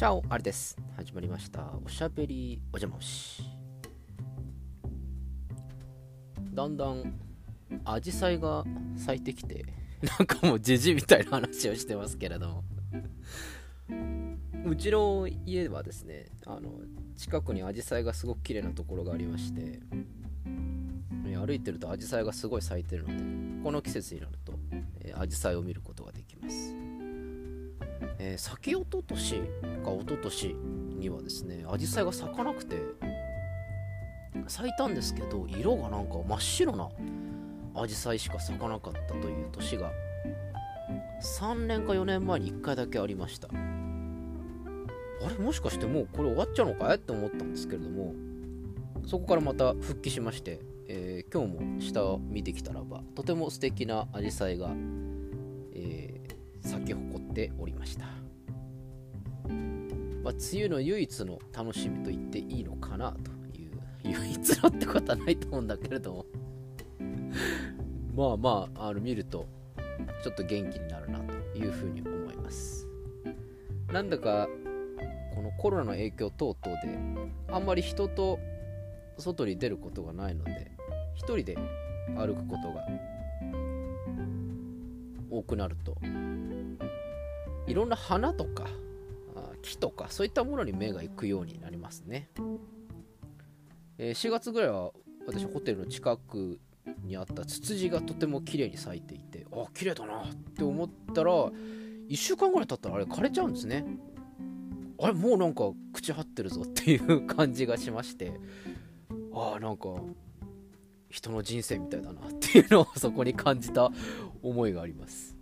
チャオあれです。始まりました。おしゃべりお邪魔し。だんだんアジサイが咲いてきて なんかもうじじみたいな話をしてますけれども。うちの家はですねあの近くにアジサイがすごく綺麗なところがありまして歩いてるとアジサイがすごい咲いてるのでこの季節になるとアジサイを見ること、えー、先おととしかおととしにはですねアジサイが咲かなくて咲いたんですけど色がなんか真っ白なアジサイしか咲かなかったという年が3年か4年前に1回だけありました。あれもしかしてもうこれ終わっちゃうのかい？って思ったんですけれどもそこからまた復帰しまして、えー、今日も下を見てきたらばとても素敵なアジサイが、えー、咲き誇ておりました、まあ、梅雨の唯一の楽しみと言っていいのかなという唯一のってことはないと思うんだけれども。まあまああの見るとちょっと元気になるなというふうに思います。なんだかこのコロナの影響等々であんまり人と外に出ることがないので1人で歩くことが多くなるといろんな花とか木とかそういったものに目が行くようになりますね、えー、4月ぐらいは私ホテルの近くにあったツツジがとても綺麗に咲いていてあ綺麗だなって思ったら1週間ぐらい経ったらあれ枯れちゃうんですね。あれもうなんか口張ってるぞっていう感じがしまして。ああなんか人の人生みたいだなっていうのをそこに感じた思いがあります。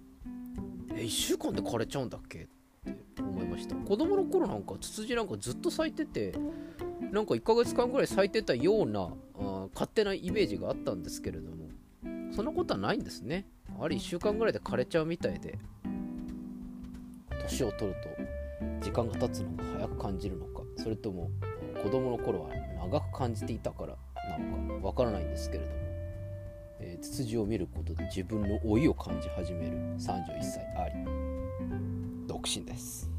え1週間で枯れちゃうんだっけ？って思いました。子供の頃なんかツツジなんかずっと咲いててなんか1ヶ月間ぐらい咲いてたようなあ勝手なイメージがあったんですけれどもそんなことはないんですね。あれ1週間ぐらいで枯れちゃうみたいで年を取ると時間が経つのが早く感じるのかそれとも子供の頃は長く感じていたからなのかわからないんですけれども、え、ツツジを見ることで自分の老いを感じ始める31歳あり独身です。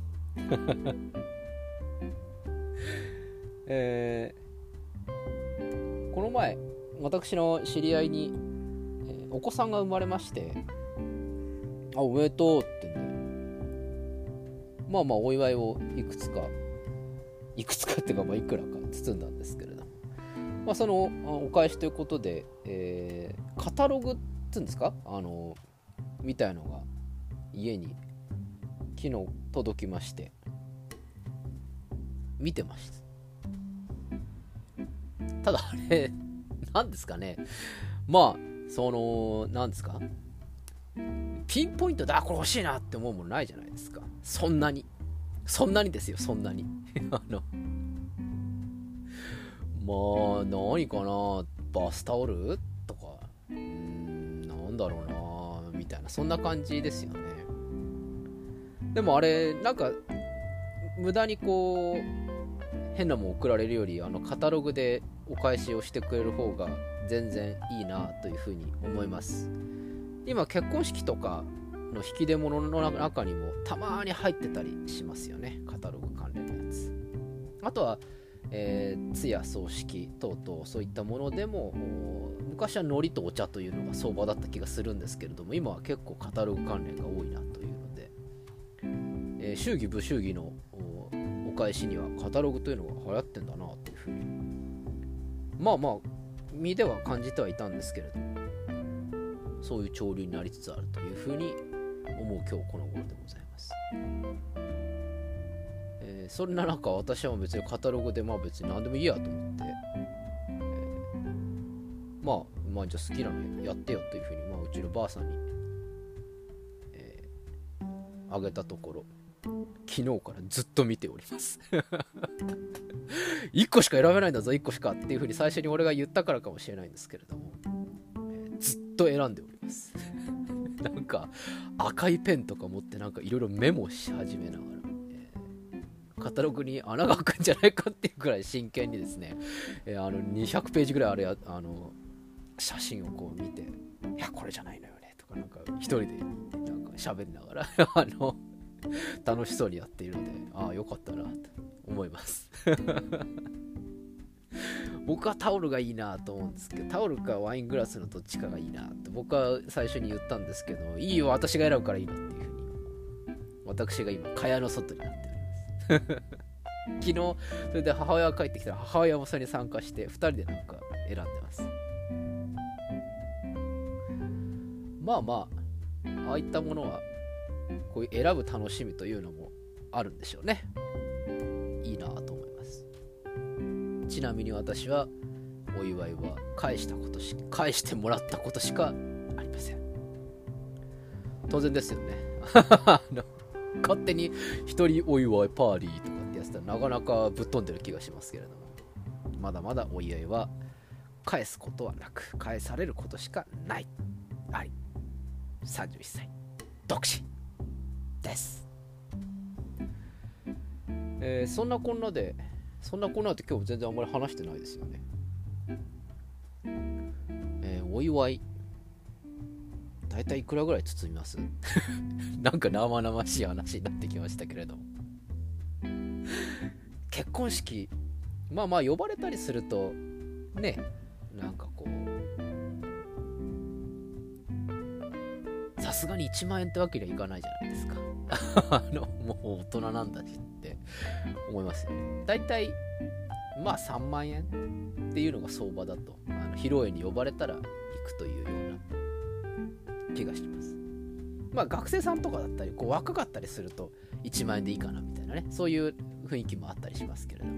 えー、この前私の知り合いに、えー、お子さんが生まれましてあおめでとうってねまあまあお祝いをいくつかいくつかっていうか、まあ、いくらか包んだんですけど、まあ、そのお返しということで、えー、カタログっていうんですか？あのみたいのが家に昨日届きまして見てました。ただあれ何ですかね？まあその何ですか？ピンポイントであこれ欲しいなって思うものないじゃないですか。そんなに。そんなにですよそんなに。あのまあ何かな。バスタオル？とか。うんなんだろうな。みたいな。そんな感じですよね。でもあれなんか無駄にこう変なもん送られるよりあのカタログでお返しをしてくれる方が全然いいなというふうに思います。今結婚式とかの引き出物の中にもたまに入ってたりしますよね。カタログ関連のやつ。あとは、えー、通夜葬式等々そういったものでも昔は海苔とお茶というのが相場だった気がするんですけれども今は結構カタログ関連が多いなというので、えー、祝儀不祝儀のお返しにはカタログというのが流行ってんだなというふうにまあまあ身では感じてはいたんですけれどもそういう潮流になりつつあるというふうに思う今日この頃でございます。えー、そんな中私は別にカタログでまあ別に何でもいいやと思って、えー、まあまあじゃあ好きなのやってよというふうに、まあ、うちのばあさんに、えー、あげたところ昨日からずっと見ております。1個しか選べないんだぞ1個しかっていうふうに最初に俺が言ったからかもしれないんですけれども、えー、ずっと選んでおります。なんか赤いペンとか持ってなんかいろいろメモし始めながら、カタログに穴が開くんじゃないかっていうくらい真剣にですね、えー、あの200ページぐらいあるやあの写真をこう見て「いやこれじゃないのよね」とかなんか一人でなんか喋りながら あの楽しそうにやっているのでああよかったなと思います。僕はタオルがいいなと思うんですけどタオルかワイングラスのどっちかがいいなって僕は最初に言ったんですけどいいよ私が選ぶからいいのっていうふうに。私が今蚊帳の外になって 昨日それで母親が帰ってきたら母親もそれに参加して2人でなんか選んでます。まあまあああいったものはこういう選ぶ楽しみというのもあるんでしょうね。いいなと思います。ちなみに私はお祝いは返したことし返してもらったことしかありません。当然ですよね。勝手に一人お祝いパーリーとかってやつたらなかなかぶっ飛んでる気がしますけれども。まだまだお祝いは返すことはなく返されることしかない。はい。31歳。独身です、えー、そんなこんなでそんなこんなって今日全然あんまり話してないですよね。えー、お祝い。大体いくらぐらい包みます？なんか生々しい話になってきましたけれども。結婚式まあまあ呼ばれたりするとねなんかこうさすがに1万円ってわけにはいかないじゃないですか。あのもう大人なんだしって思いますよね。大体まあ3万円っていうのが相場だとあの披露宴に呼ばれたら行くというような気がします。まあ学生さんとかだったり、こう若かったりすると1万円でいいかなみたいなね、そういう雰囲気もあったりしますけれども、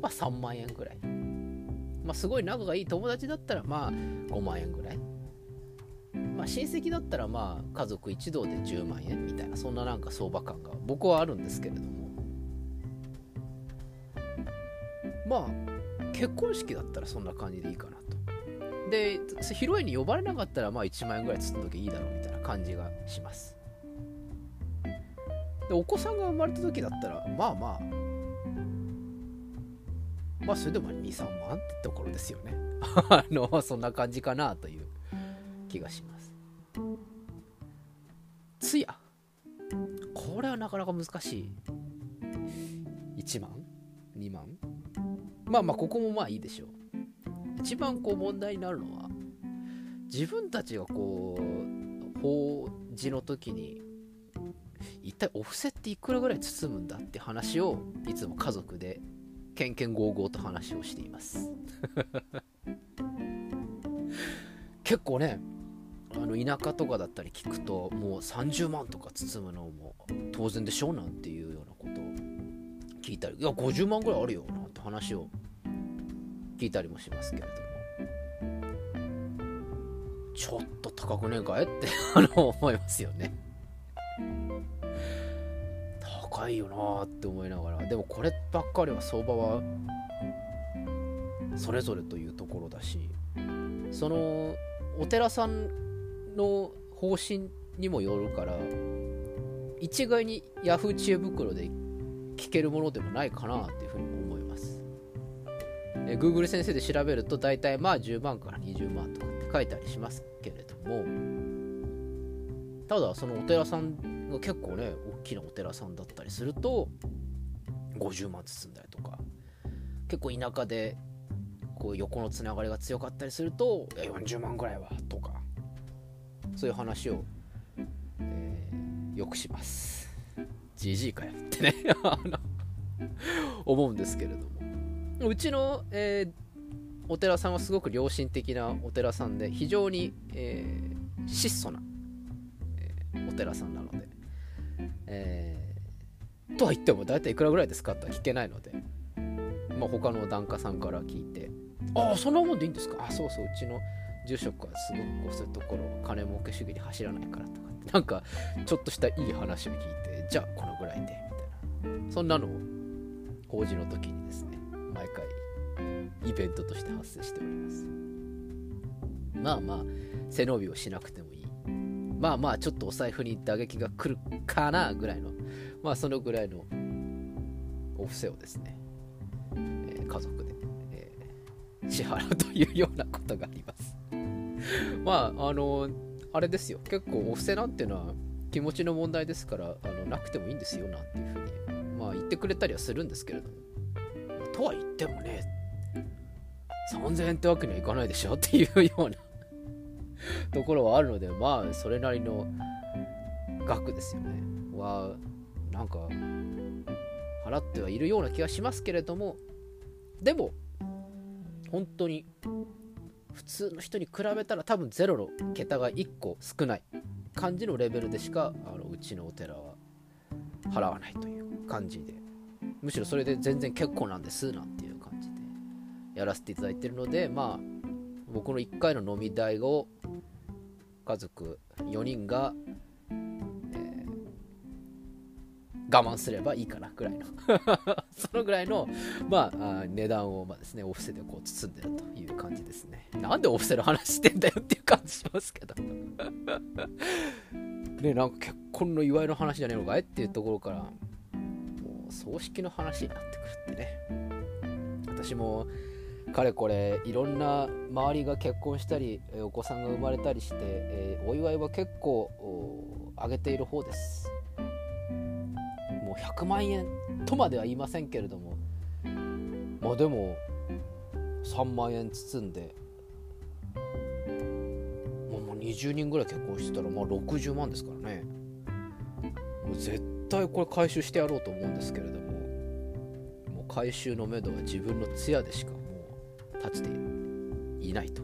まあ3万円ぐらい。まあすごい仲がいい友達だったらまあ5万円ぐらい。まあ親戚だったらまあ家族一同で10万円みたいな、そんななんか相場感が僕はあるんですけれども、まあ結婚式だったらそんな感じでいいかなで披露宴に呼ばれなかったらまあ1万円ぐらい包んどきいいだろうみたいな感じがします。でお子さんが生まれた時だったらまあまあまあそれでも23万ってところですよね。あのそんな感じかなという気がします。通夜。これはなかなか難しい。1万？2万？まあまあここもまあいいでしょう。一番こう問題になるのは自分たちがこう法事の時に一体お布施っていくらぐらい包むんだって話をいつも家族でけんけんごうごうと話をしています。結構ねあの田舎とかだったり聞くともう30万とか包むのも当然でしょうなんていうようなことを聞いたりいや50万ぐらいあるよなんて話を聞いたりもしますけれども。ちょっと高くねえかい？って あの思いますよね。高いよなって思いながら。でもこればっかりは相場はそれぞれというところだしそのお寺さんの方針にもよるから一概に Yahoo 知恵袋で聞けるものでもないかなっていうふうにえ Google 先生で調べると大体まあ10万から20万とかって書いてありしますけれどもただそのお寺さんが結構ね大きなお寺さんだったりすると50万包んだりとか結構田舎でこう横のつながりが強かったりすると40万ぐらいはとかそういう話を、えー、よくします。GG かよってね 思うんですけれども。うちの、えー、お寺さんはすごく良心的なお寺さんで非常に、えー、質素な、えー、お寺さんなので、えー、とは言っても大体いくらぐらいですか？とは聞けないので、まあ、他の檀家さんから聞いてああそんなもんでいいんですか？あそうそううちの住職はすごくこうそういうところ金儲け主義に走らないからとかなんかちょっとしたいい話を聞いてじゃあこのぐらいでみたいな。そんなのを法事の時にですね毎回イベントとして発生しております。まあまあ背伸びをしなくてもいいまあまあちょっとお財布に打撃が来るかなぐらいのまあそのぐらいのお布施をですね、えー、家族で、えー、支払うというようなことがあります。まああのあれですよ。結構お布施なんていうのは気持ちの問題ですからあのなくてもいいんですよなんていうふうにまあ言ってくれたりはするんですけれども。とは言ってもね3000円ってわけにはいかないでしょっていうような ところはあるのでまあそれなりの額ですよね。はなんか払ってはいるような気がしますけれどもでも本当に普通の人に比べたら多分ゼロの桁が1個少ない感じのレベルでしかあのうちのお寺は払わないという感じで。むしろそれで全然結構なんですなんていう感じでやらせていただいてるのでまあ僕の1回の飲み代を家族4人が、えー、我慢すればいいかなぐらいの そのぐらいの、まあ、値段を、まあですね、お布施でこう包んでるという感じですね。なんでお布施の話してんだよっていう感じしますけど ね、なんか結婚の祝いの話じゃねえのかいっていうところから、葬式の話になってくるってね。私も、かれこれいろんな周りが結婚したりお子さんが生まれたりして、えー、お祝いは結構あげている方です。もう100万円とまでは言いませんけれども。まあでも3万円包んでもう20人ぐらい結婚してたらまあ60万ですからね。もう絶対これ回収してやろうと思うんですけれどももう回収のめどは自分の通夜でしかもう立ちていないと。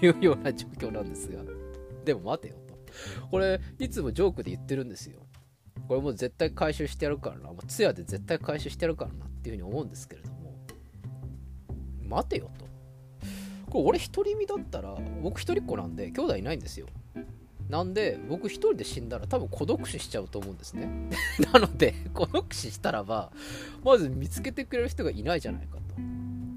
いうような状況なんですが。でも待てよと。これいつもジョークで言ってるんですよ。これもう絶対回収してやるからな、もう通夜で絶対回収してやるからなっていうふうに思うんですけれども。待てよと。これ俺独り身だったら僕一人っ子なんで兄弟いないんですよ。なんで僕一人で死んだら多分孤独死しちゃうと思うんですね。なので孤独死したらばまず見つけてくれる人がいないじゃないかと。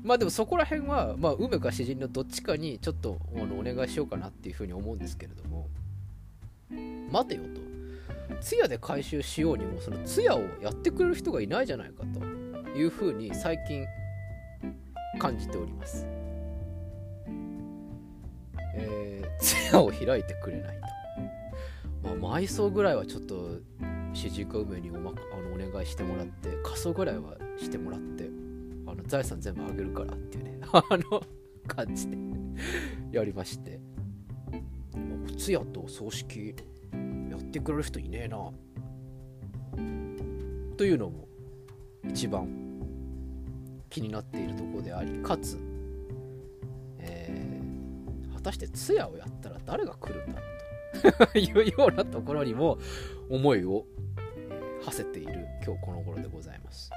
まあでもそこら辺は、まあ、梅か詩人のどっちかにちょっとお願いしようかなっていうふうに思うんですけれども。待てよと。通夜で回収しようにもその通夜をやってくれる人がいないじゃないかと。いうふうに最近感じております、えー、通夜を開いてくれないと、まあ、埋葬ぐらいはちょっと主人公梅にお,、ま、あのお願いしてもらって仮装ぐらいはしてもらってあの財産全部あげるからっていうね あの感じで やりまして。お通夜と葬式やってくれる人いねえな。というのも一番気になっているところでありかつ、えー、果たして通夜をやったら誰が来るんだ いうようなところにも思いを馳せている今日この頃でございます。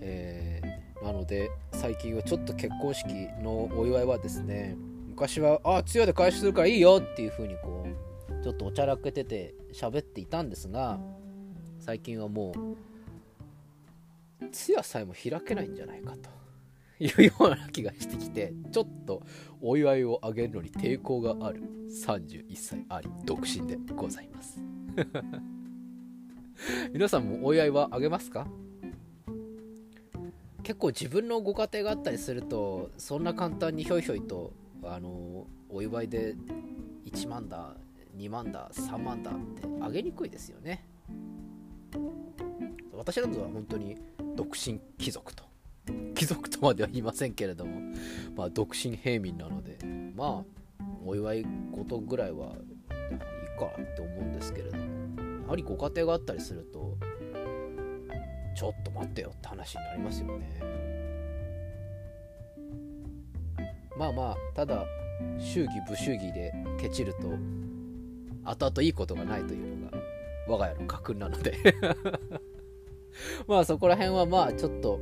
えー、なので最近はちょっと結婚式のお祝いはですね昔は「ああ通夜で回収するからいいよ」っていう風にこうちょっとおちゃらけてて喋っていたんですが最近はもう通夜さえも開けないんじゃないかというような気がしてきてちょっとお祝いをあげるのに抵抗がある31歳あり独身でございます。皆さんもお祝いはあげますか？結構自分のご家庭があったりするとそんな簡単にひょいひょいとあのお祝いで1万だ2万だ3万だってあげにくいですよね。私などは本当に独身貴族と。貴族とまでは言いませんけれどもまあ独身平民なのでまあお祝い事ぐらいはいいかって思うんですけれどもやはりご家庭があったりするとちょっと待ってよって話になりますよね。まあまあただ祝儀不祝儀でケチると後々いいことがないというのが我が家の家訓なので。まあそこら辺はまあちょっと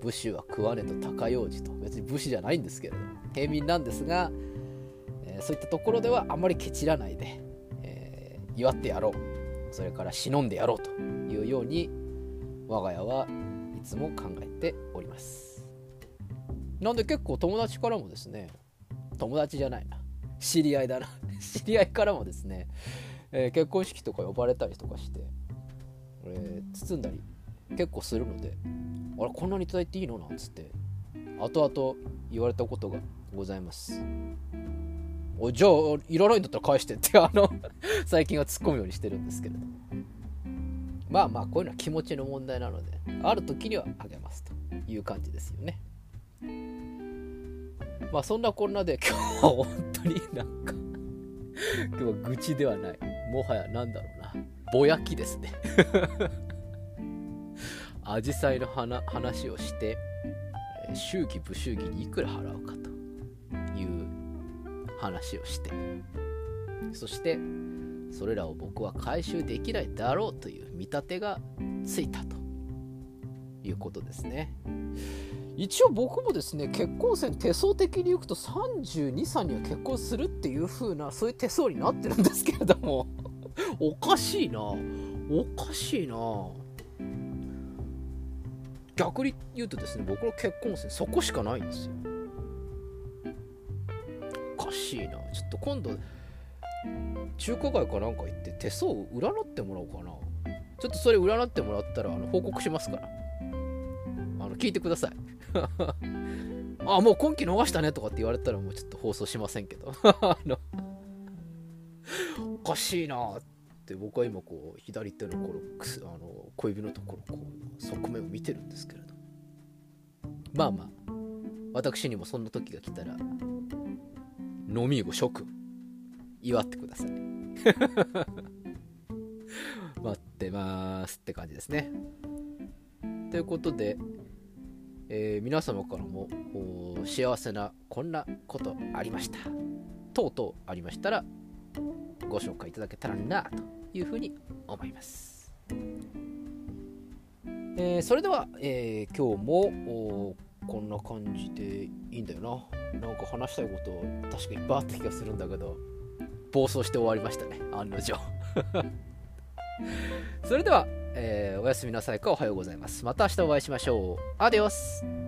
武士は食わねと高用事と別に武士じゃないんですけれども平民なんですが、えー、そういったところではあまりケチらないで、えー、祝ってやろうそれから忍んでやろうというように我が家はいつも考えております。なんで結構友達からもですね友達じゃないな知り合いだな 知り合いからもですね、えー、結婚式とか呼ばれたりとかして、えー、包んだり結構するのであれこんなに頂いていいの？なんつって後々言われたことがございます。おじゃあいらないんだったら返してって あの最近は突っ込むようにしてるんですけれどまあまあこういうのは気持ちの問題なのである時にはあげますという感じですよね。まあそんなこんなで 今日は本当になんか今日は愚痴ではない。もはやなんだろうな。ぼやきですね。アジサイの花話をして祝儀不祝儀にいくら払うかという話をして。そしてそれらを僕は回収できないだろうという見立てがついたということですね。一応僕もですね結婚線手相的に言うと32歳には結婚するっていう風なそういう手相になってるんですけれども。おかしいな。おかしいな逆に言うとですね僕の結婚線そこしかないんですよ。おかしいな。ちょっと今度中華街かなんか行って手相を占ってもらおうかな。ちょっとそれ占ってもらったらあの報告しますから。あの聞いてください。あもう今期逃したねとかって言われたらもうちょっと放送しませんけど。あのおかしいな。ってって僕は今こう左手のこのあの小指のところこう側面を見てるんですけれど。まあまあ私にもそんな時が来たら飲み子諸君祝ってください。待ってますって感じですね。ということで、えー、皆様からも幸せなこんなことありました。とうとうありましたらご紹介いただけたらなと。いうふうに思います、えー、それでは、えー、今日もこんな感じでいいんだよな。なんか話したいこと確かいっぱいあった気がするんだけど暴走して終わりましたね案の定。それでは、えー、おやすみなさいかおはようございます。また明日お会いしましょう。アディオス。